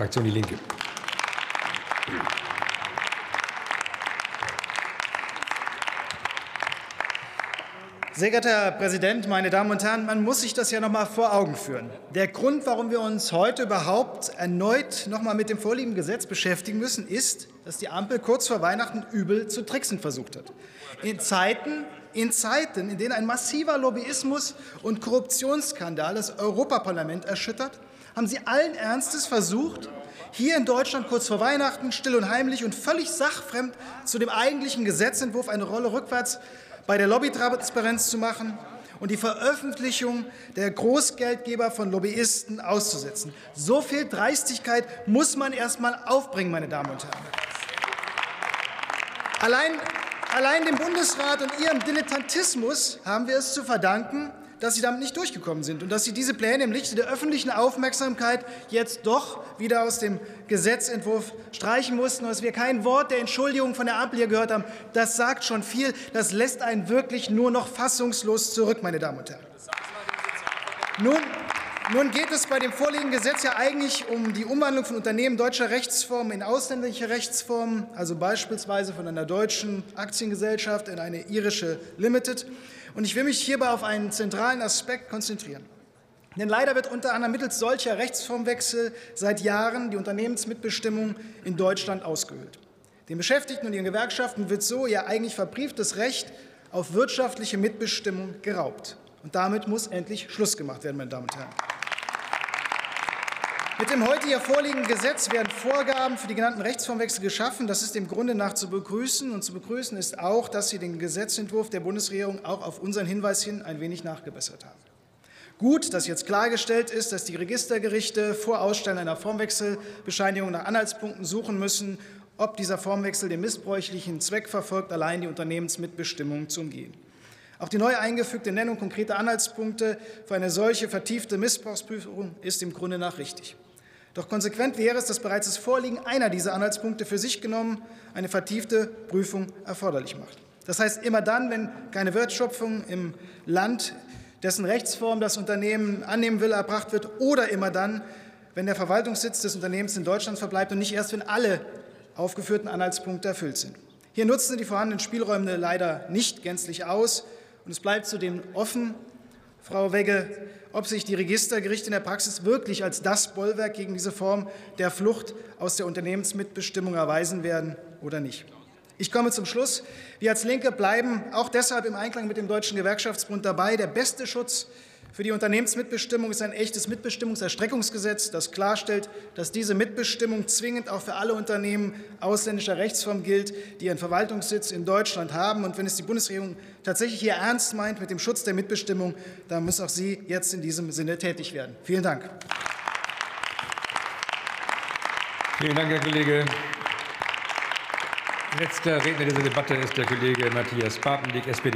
Fraktion Die Linke. Sehr geehrter Herr Präsident, meine Damen und Herren, man muss sich das ja noch mal vor Augen führen. Der Grund, warum wir uns heute überhaupt erneut noch mal mit dem vorliegenden Gesetz beschäftigen müssen, ist, dass die Ampel kurz vor Weihnachten übel zu tricksen versucht hat. In Zeiten, in Zeiten, in denen ein massiver Lobbyismus und Korruptionsskandal das Europaparlament erschüttert, haben Sie allen Ernstes versucht, hier in Deutschland kurz vor Weihnachten still und heimlich und völlig sachfremd zu dem eigentlichen Gesetzentwurf eine Rolle rückwärts bei der Lobbytransparenz zu machen und die Veröffentlichung der Großgeldgeber von Lobbyisten auszusetzen. So viel Dreistigkeit muss man erst mal aufbringen, meine Damen und Herren. Allein, allein dem Bundesrat und ihrem Dilettantismus haben wir es zu verdanken, dass Sie damit nicht durchgekommen sind und dass Sie diese Pläne im Lichte der öffentlichen Aufmerksamkeit jetzt doch wieder aus dem Gesetzentwurf streichen mussten, dass wir kein Wort der Entschuldigung von der Ampel hier gehört haben. Das sagt schon viel. Das lässt einen wirklich nur noch fassungslos zurück, meine Damen und Herren. Nun, nun geht es bei dem vorliegenden Gesetz ja eigentlich um die Umwandlung von Unternehmen deutscher Rechtsformen in ausländische Rechtsformen, also beispielsweise von einer deutschen Aktiengesellschaft in eine irische Limited. Und ich will mich hierbei auf einen zentralen Aspekt konzentrieren. Denn leider wird unter anderem mittels solcher Rechtsformwechsel seit Jahren die Unternehmensmitbestimmung in Deutschland ausgehöhlt. Den Beschäftigten und ihren Gewerkschaften wird so ihr eigentlich verbrieftes Recht auf wirtschaftliche Mitbestimmung geraubt. Und damit muss endlich Schluss gemacht werden, meine Damen und Herren. Mit dem heute hier vorliegenden Gesetz werden Vorgaben für die genannten Rechtsformwechsel geschaffen. Das ist dem Grunde nach zu begrüßen. Und zu begrüßen ist auch, dass Sie den Gesetzentwurf der Bundesregierung auch auf unseren Hinweis hin ein wenig nachgebessert haben. Gut, dass jetzt klargestellt ist, dass die Registergerichte vor Ausstellen einer Formwechselbescheinigung nach Anhaltspunkten suchen müssen, ob dieser Formwechsel den missbräuchlichen Zweck verfolgt, allein die Unternehmensmitbestimmung zu umgehen. Auch die neu eingefügte Nennung konkreter Anhaltspunkte für eine solche vertiefte Missbrauchsprüfung ist im Grunde nach richtig. Doch konsequent wäre es, dass bereits das Vorliegen einer dieser Anhaltspunkte für sich genommen eine vertiefte Prüfung erforderlich macht. Das heißt, immer dann, wenn keine Wertschöpfung im Land, dessen Rechtsform das Unternehmen annehmen will, erbracht wird, oder immer dann, wenn der Verwaltungssitz des Unternehmens in Deutschland verbleibt und nicht erst, wenn alle aufgeführten Anhaltspunkte erfüllt sind. Hier nutzen die vorhandenen Spielräume leider nicht gänzlich aus, und es bleibt zudem offen, Frau Wegge, ob sich die Registergerichte in der Praxis wirklich als das Bollwerk gegen diese Form der Flucht aus der Unternehmensmitbestimmung erweisen werden oder nicht. Ich komme zum Schluss. Wir als Linke bleiben auch deshalb im Einklang mit dem Deutschen Gewerkschaftsbund dabei. Der beste Schutz für die Unternehmensmitbestimmung ist ein echtes Mitbestimmungserstreckungsgesetz, das klarstellt, dass diese Mitbestimmung zwingend auch für alle Unternehmen ausländischer Rechtsform gilt, die ihren Verwaltungssitz in Deutschland haben. Und wenn es die Bundesregierung tatsächlich hier ernst meint mit dem Schutz der Mitbestimmung, dann muss auch sie jetzt in diesem Sinne tätig werden. Vielen Dank. Vielen Dank, Herr Kollege. Letzter Redner dieser Debatte ist der Kollege Matthias Papendick, SPD.